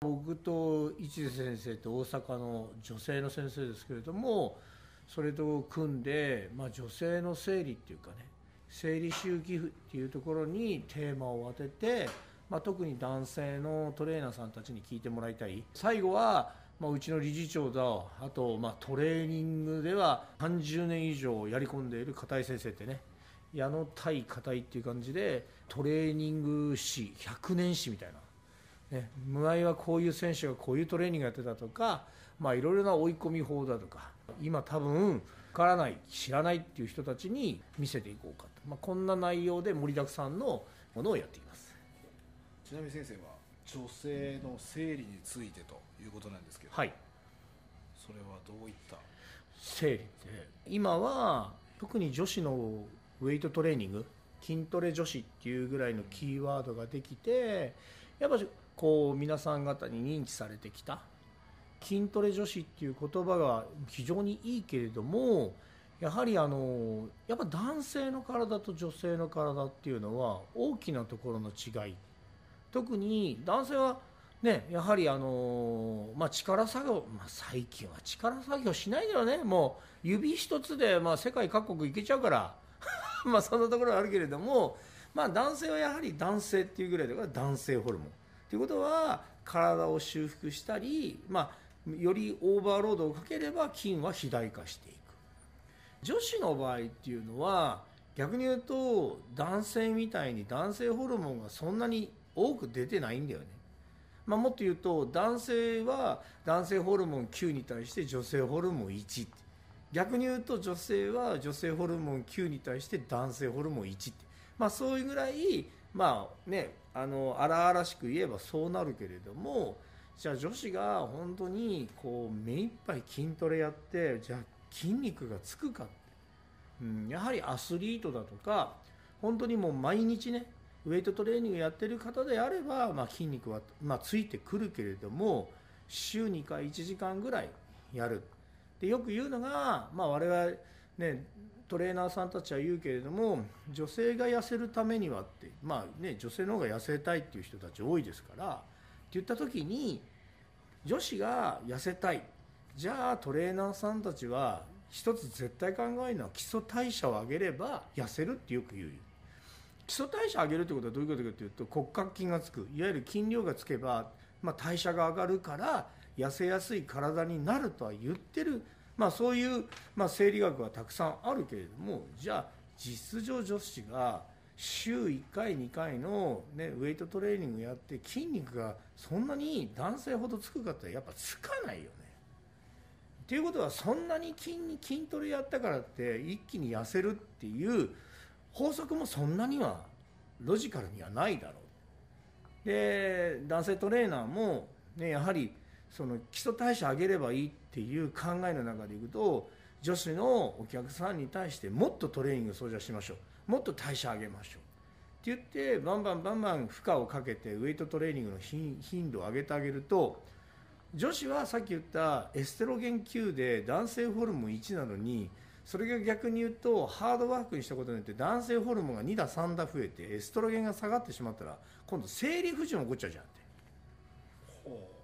僕と一瀬先生って大阪の女性の先生ですけれどもそれと組んで、まあ、女性の生理っていうかね生理周期っていうところにテーマを当てて、まあ、特に男性のトレーナーさんたちに聞いてもらいたい。最後は、まあ、うちの理事長だあと、まあ、トレーニングでは30年以上やり込んでいる片井先生ってね矢野対片井っていう感じでトレーニング史100年史みたいな、ね、無愛はこういう選手がこういうトレーニングやってたとか、まあ、いろいろな追い込み法だとか今多分わからない知らないっていう人たちに見せていこうかと、まあ、こんな内容で盛りだくさんのものをやっています。ちなみに先生は女性の生理についてということなんですけど、はい。それはどういった？生理って今は特に女子のウェイトトレーニング筋トレ女子っていうぐらいのキーワードができてやっぱこう皆さん方に認知されてきた筋トレ女子っていう言葉が非常にいいけれどもやはりあのやっぱ男性の体と女性の体っていうのは大きなところの違い。特に男性はねやはりあの、まあ、力作業、まあ、最近は力作業しないけどね。もう指一つで、まあ、世界各国行けちゃうから。まあそんなところはあるけれども、まあ、男性はやはり男性っていうぐらいだから男性ホルモン。ということは体を修復したり、まあ、よりオーバーロードをかければ筋は肥大化していく。女子の場合っていうのは逆に言うと男性みたいに男性ホルモンがそんなに多く出てないんだよね、まあ、もっと言うと男性は男性ホルモン9に対して女性ホルモン1って。逆に言うと女性は女性ホルモン9に対して男性ホルモン1って、まあ、そういうぐらいまあねあの荒々しく言えばそうなるけれどもじゃあ女子が本当にこう目いっぱい筋トレやってじゃあ筋肉がつくか、うん、やはりアスリートだとか本当にもう毎日ねウェイトトレーニングやってる方であれば、まあ、筋肉は、まあ、ついてくるけれども週2回1時間ぐらいやる。でよく言うのが、まあ、我々、ね、トレーナーさんたちは言うけれども女性が痩せるためにはって、まあね、女性の方が痩せたいっていう人たち多いですからって言った時に女子が痩せたい。じゃあトレーナーさんたちは一つ絶対考えるのは基礎代謝を上げれば痩せるってよく言う。基礎代謝を上げるってことはどういうことかというと骨格筋がつく。いわゆる筋量がつけば、まあ、代謝が上がるから痩せやすい体になるとは言ってる、まあ、そういう、まあ、生理学はたくさんあるけれどもじゃあ実上女子が週1回2回の、ね、ウェイトトレーニングやって筋肉がそんなに男性ほどつくかってやっぱつかないよね。っていうことはそんなに筋筋トレやったからって一気に痩せるっていう法則もそんなにはロジカルにはないだろう。で男性トレーナーも、ね、やはりその基礎代謝上げればいいっていう考えの中でいくと女子のお客さんに対してもっとトレーニングをじゃしましょう。もっと代謝上げましょう。って言ってバンバンバンバン負荷をかけてウエイトトレーニングの頻度を上げてあげると女子はさっき言ったエステロゲン9で男性ホルモン1なのにそれが逆に言うとハードワークにしたことによって男性ホルモンが2打3打増えてエストロゲンが下がってしまったら今度生理不順起こっちゃうじゃんって。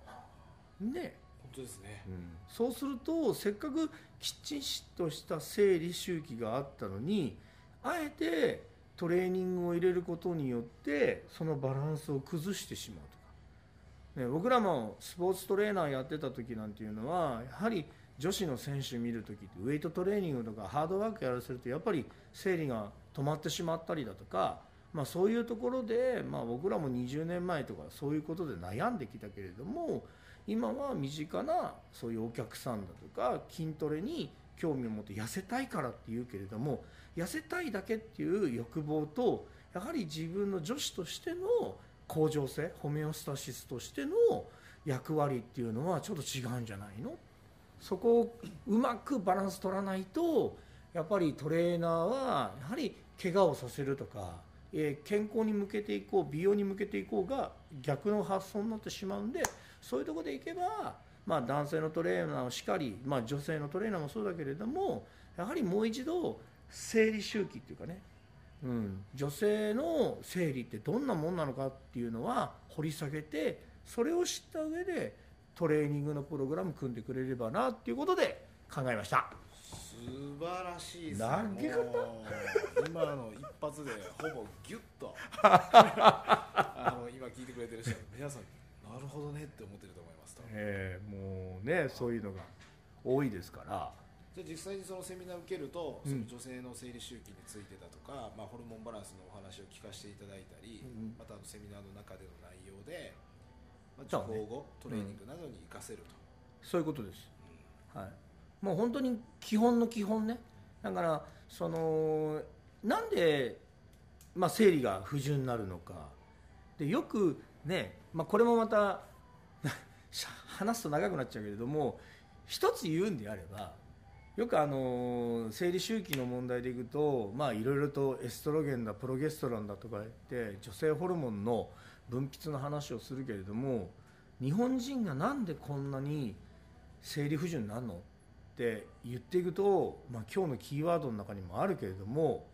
ね。本当ですね、うん、そうするとせっかくきちっとした生理周期があったのにあえてトレーニングを入れることによってそのバランスを崩してしまうとか、ね、僕らもスポーツトレーナーやってた時なんていうのはやはり女子の選手見る時ってウエイトトレーニングとかハードワークやらせるとやっぱり生理が止まってしまったりだとか、まあ、そういうところで、まあ、僕らも20年前とかそういうことで悩んできたけれども今は身近なそういうお客さんだとか筋トレに興味を持って痩せたいからっていうけれども痩せたいだけっていう欲望とやはり自分の女子としての向上性ホメオスタシスとしての役割っていうのはちょっと違うんじゃないの？そこをうまくバランス取らないとやっぱりトレーナーはやはり怪我をさせるとか、えー、健康に向けていこう美容に向けていこうが逆の発想になってしまうんでそういうとこでいけば、まあ、男性のトレーナーをしかり、まあ、女性のトレーナーもそうだけれどもやはりもう一度生理周期っていうかねうん、女性の生理ってどんなもんなのかっていうのは掘り下げてそれを知った上でトレーニングのプログラム組んでくれればなっていうことで考えました。素晴らしいです投げ方？もう今の一発でほぼギュッと。あの今聞いてくれてる人は皆さんなるほどねって思ってると思いますとえーもうねそういうのが多いですから。じゃあ実際にそのセミナーを受けると、うん。その女性の生理周期についてだとか、まあ、ホルモンバランスのお話を聞かせていただいたり、うんまたあのセミナーの中での内容で、まあ、受講後、トレーニングなどに活かせると、そういうことです、はい、もう本当に基本の基本ね。だからそのなんで、まあ、生理が不順になるのか。でよくね、まあ、これもまた 話すと長くなっちゃうけれども一つ言うんであればよくあの生理周期の問題でいくといろいろとエストロゲンだプロゲストロンだとか言って女性ホルモンの分泌の話をするけれども日本人がなんでこんなに生理不順になるの？って言っていくと、まあ、今日のキーワードの中にもあるけれども